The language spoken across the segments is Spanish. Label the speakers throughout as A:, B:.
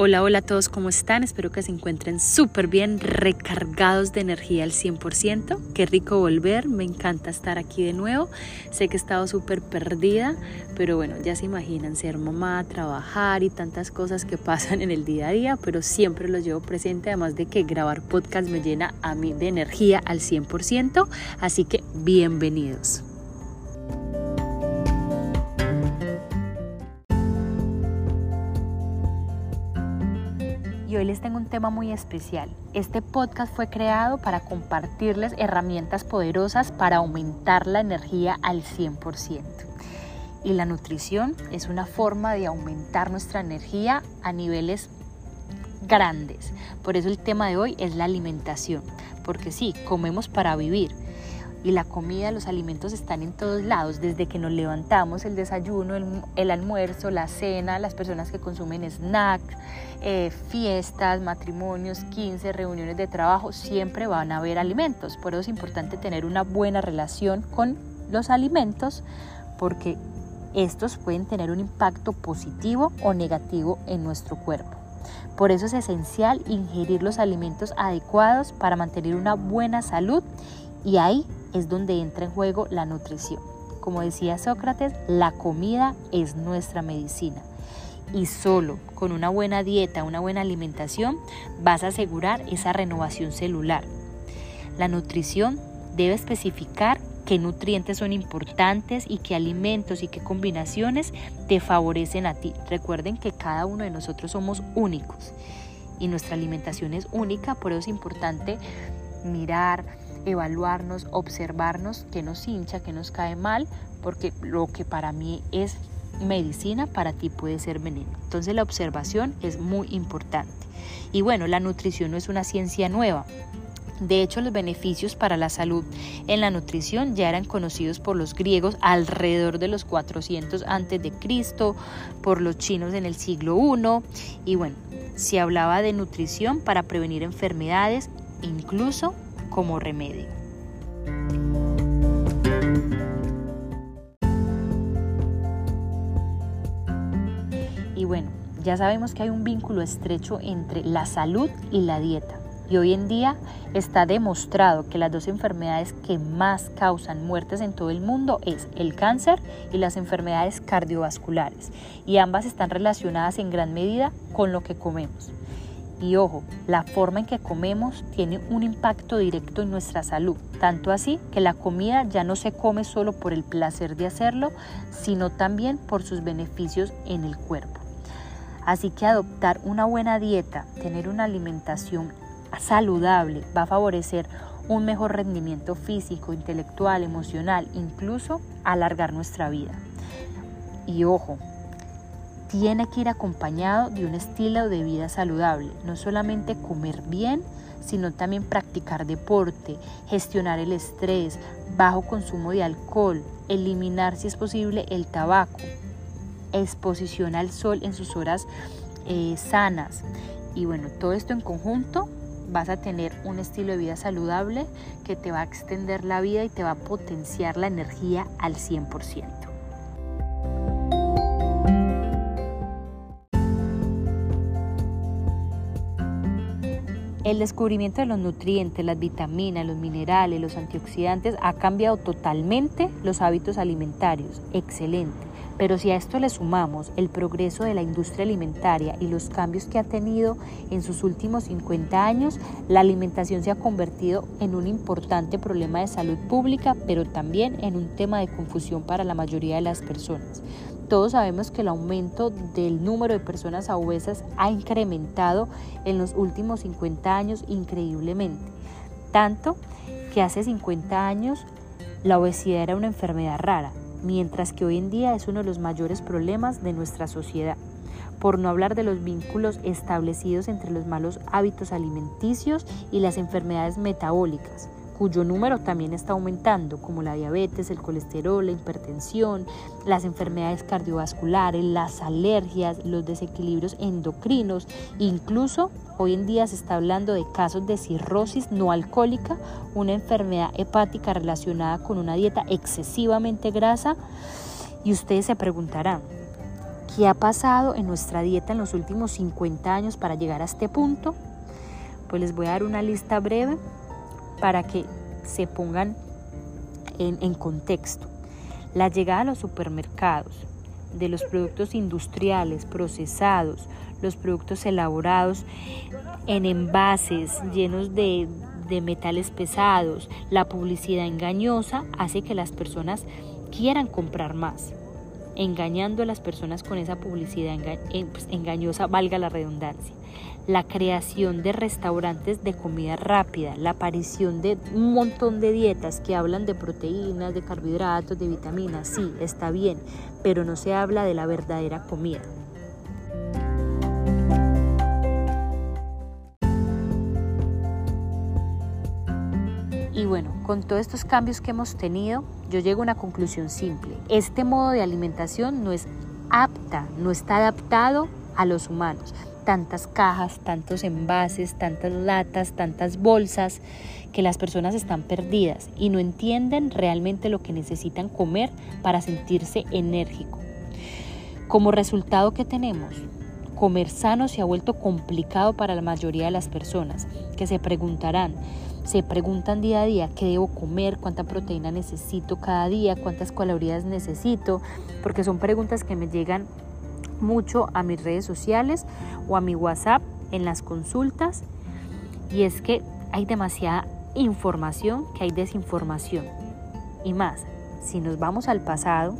A: Hola, hola a todos, ¿cómo están? Espero que se encuentren súper bien, recargados de energía al 100%. Qué rico volver, me encanta estar aquí de nuevo. Sé que he estado súper perdida, pero bueno, ya se imaginan ser mamá, trabajar y tantas cosas que pasan en el día a día, pero siempre los llevo presente, además de que grabar podcast me llena a mí de energía al 100%. Así que bienvenidos. Les tengo un tema muy especial. Este podcast fue creado para compartirles herramientas poderosas para aumentar la energía al 100%. Y la nutrición es una forma de aumentar nuestra energía a niveles grandes. Por eso el tema de hoy es la alimentación. Porque sí, comemos para vivir, y la comida, los alimentos están en todos lados, desde que nos levantamos, el desayuno, el, almuerzo, la cena, las personas que consumen snacks, eh, fiestas, matrimonios, 15, reuniones de trabajo, siempre van a haber alimentos. Por eso es importante tener una buena relación con los alimentos porque estos pueden tener un impacto positivo o negativo en nuestro cuerpo. Por eso es esencial ingerir los alimentos adecuados para mantener una buena salud y ahí es donde entra en juego la nutrición. Como decía Sócrates, la comida es nuestra medicina. Y solo con una buena dieta, una buena alimentación, vas a asegurar esa renovación celular. La nutrición debe especificar qué nutrientes son importantes y qué alimentos y qué combinaciones te favorecen a ti. Recuerden que cada uno de nosotros somos únicos y nuestra alimentación es única, por eso es importante mirar, evaluarnos, observarnos qué nos hincha, qué nos cae mal, porque lo que para mí es medicina, para ti puede ser veneno. Entonces la observación es muy importante. Y bueno, la nutrición no es una ciencia nueva. De hecho, los beneficios para la salud en la nutrición ya eran conocidos por los griegos alrededor de los 400 antes de Cristo, por los chinos en el siglo I y bueno, se hablaba de nutrición para prevenir enfermedades, incluso como remedio. Y bueno, ya sabemos que hay un vínculo estrecho entre la salud y la dieta. Y hoy en día está demostrado que las dos enfermedades que más causan muertes en todo el mundo es el cáncer y las enfermedades cardiovasculares. Y ambas están relacionadas en gran medida con lo que comemos. Y ojo, la forma en que comemos tiene un impacto directo en nuestra salud, tanto así que la comida ya no se come solo por el placer de hacerlo, sino también por sus beneficios en el cuerpo. Así que adoptar una buena dieta, tener una alimentación saludable, va a favorecer un mejor rendimiento físico, intelectual, emocional, incluso alargar nuestra vida. Y ojo, tiene que ir acompañado de un estilo de vida saludable, no solamente comer bien, sino también practicar deporte, gestionar el estrés, bajo consumo de alcohol, eliminar si es posible el tabaco, exposición al sol en sus horas eh, sanas. Y bueno, todo esto en conjunto vas a tener un estilo de vida saludable que te va a extender la vida y te va a potenciar la energía al 100%. El descubrimiento de los nutrientes, las vitaminas, los minerales, los antioxidantes ha cambiado totalmente los hábitos alimentarios. Excelente. Pero si a esto le sumamos el progreso de la industria alimentaria y los cambios que ha tenido en sus últimos 50 años, la alimentación se ha convertido en un importante problema de salud pública, pero también en un tema de confusión para la mayoría de las personas. Todos sabemos que el aumento del número de personas obesas ha incrementado en los últimos 50 años increíblemente. Tanto que hace 50 años la obesidad era una enfermedad rara, mientras que hoy en día es uno de los mayores problemas de nuestra sociedad. Por no hablar de los vínculos establecidos entre los malos hábitos alimenticios y las enfermedades metabólicas cuyo número también está aumentando, como la diabetes, el colesterol, la hipertensión, las enfermedades cardiovasculares, las alergias, los desequilibrios endocrinos, incluso hoy en día se está hablando de casos de cirrosis no alcohólica, una enfermedad hepática relacionada con una dieta excesivamente grasa. Y ustedes se preguntarán, ¿Qué ha pasado en nuestra dieta en los últimos 50 años para llegar a este punto? Pues les voy a dar una lista breve para que se pongan en, contexto. La llegada a los supermercados de los productos industriales procesados, los productos elaborados en envases llenos de metales pesados, la publicidad engañosa hace que las personas quieran comprar más engañando a las personas con esa publicidad pues, engañosa, valga la redundancia. La creación de restaurantes de comida rápida, la aparición de un montón de dietas que hablan de proteínas, de carbohidratos, de vitaminas, sí, está bien, pero no se habla de la verdadera comida. Con todos estos cambios que hemos tenido, yo llego a una conclusión simple. Este modo de alimentación no es apta, no está adaptado a los humanos. Tantas cajas, tantos envases, tantas latas, tantas bolsas, que las personas están perdidas y no entienden realmente lo que necesitan comer para sentirse enérgico. Como resultado que tenemos, comer sano se ha vuelto complicado para la mayoría de las personas, que se preguntarán, se preguntan día a día qué debo comer, cuánta proteína necesito cada día, cuántas calorías necesito, porque son preguntas que me llegan mucho a mis redes sociales o a mi WhatsApp en las consultas. Y es que hay demasiada información que hay desinformación. Y más, si nos vamos al pasado,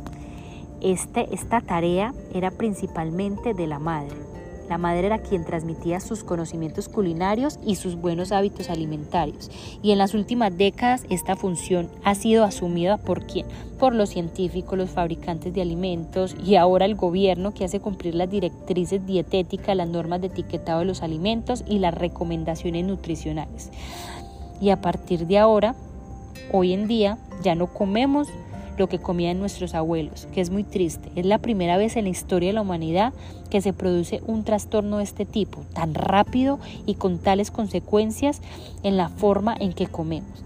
A: este, esta tarea era principalmente de la madre. La madre era quien transmitía sus conocimientos culinarios y sus buenos hábitos alimentarios. Y en las últimas décadas esta función ha sido asumida por quién? Por los científicos, los fabricantes de alimentos y ahora el gobierno que hace cumplir las directrices dietéticas, las normas de etiquetado de los alimentos y las recomendaciones nutricionales. Y a partir de ahora, hoy en día, ya no comemos lo que comían nuestros abuelos, que es muy triste. Es la primera vez en la historia de la humanidad que se produce un trastorno de este tipo, tan rápido y con tales consecuencias en la forma en que comemos.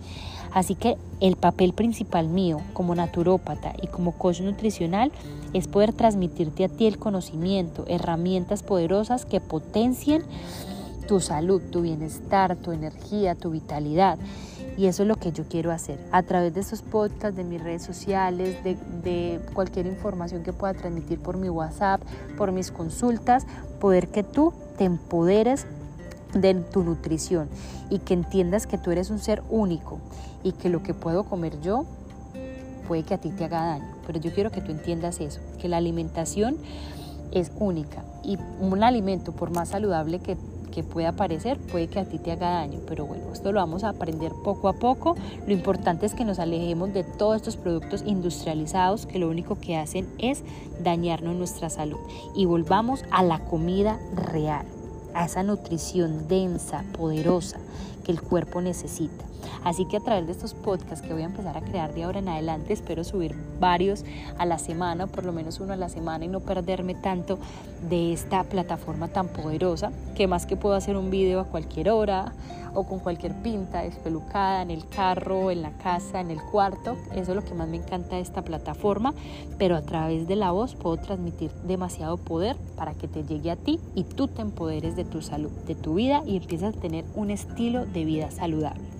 A: Así que el papel principal mío como naturópata y como coach nutricional es poder transmitirte a ti el conocimiento, herramientas poderosas que potencien tu salud, tu bienestar, tu energía, tu vitalidad y eso es lo que yo quiero hacer. A través de estos podcasts, de mis redes sociales, de, cualquier información que pueda transmitir por mi WhatsApp, por mis consultas, poder que tú te empoderes de tu nutrición y que entiendas que tú eres un ser único y que lo que puedo comer yo puede que a ti te haga daño. Pero yo quiero que tú entiendas eso, que la alimentación es única y un alimento por más saludable que que pueda parecer puede que a ti te haga daño, pero bueno, esto lo vamos a aprender poco a poco. Lo importante es que nos alejemos de todos estos productos industrializados que lo único que hacen es dañarnos nuestra salud y volvamos a la comida real, a esa nutrición densa, poderosa que el cuerpo necesita. Así que a través de estos podcasts que voy a empezar a crear de ahora en adelante, espero subir varios a la semana, por lo menos uno a la semana y no perderme tanto de esta plataforma tan poderosa, que más que puedo hacer un video a cualquier hora o con cualquier pinta despelucada en el carro, en la casa, en el cuarto. Eso es lo que más me encanta de esta plataforma, pero a través de la voz puedo transmitir demasiado poder para que te llegue a ti y tú te empoderes de tu salud, de tu vida y empieces a tener un estilo de vida saludable.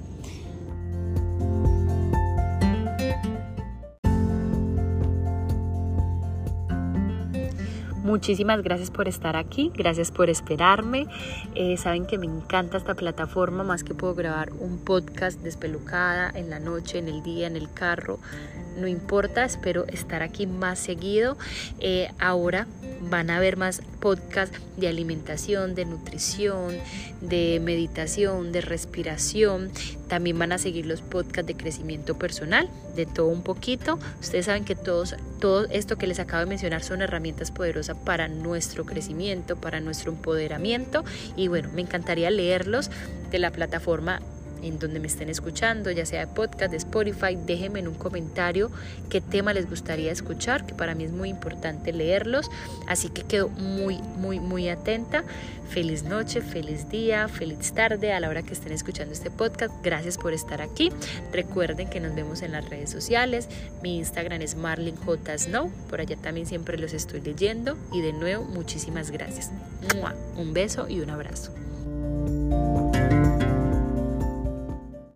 A: Muchísimas gracias por estar aquí, gracias por esperarme. Eh, saben que me encanta esta plataforma, más que puedo grabar un podcast despelucada en la noche, en el día, en el carro. No importa, espero estar aquí más seguido. Eh, ahora van a ver más podcasts de alimentación, de nutrición, de meditación, de respiración. También van a seguir los podcasts de crecimiento personal, de todo un poquito. Ustedes saben que todos, todo esto que les acabo de mencionar son herramientas poderosas para nuestro crecimiento, para nuestro empoderamiento. Y bueno, me encantaría leerlos de la plataforma en donde me estén escuchando, ya sea de podcast, de Spotify, déjenme en un comentario qué tema les gustaría escuchar, que para mí es muy importante leerlos. Así que quedo muy, muy, muy atenta. Feliz noche, feliz día, feliz tarde a la hora que estén escuchando este podcast. Gracias por estar aquí. Recuerden que nos vemos en las redes sociales. Mi Instagram es marlinjsnow. Por allá también siempre los estoy leyendo. Y de nuevo, muchísimas gracias. Un beso y un abrazo.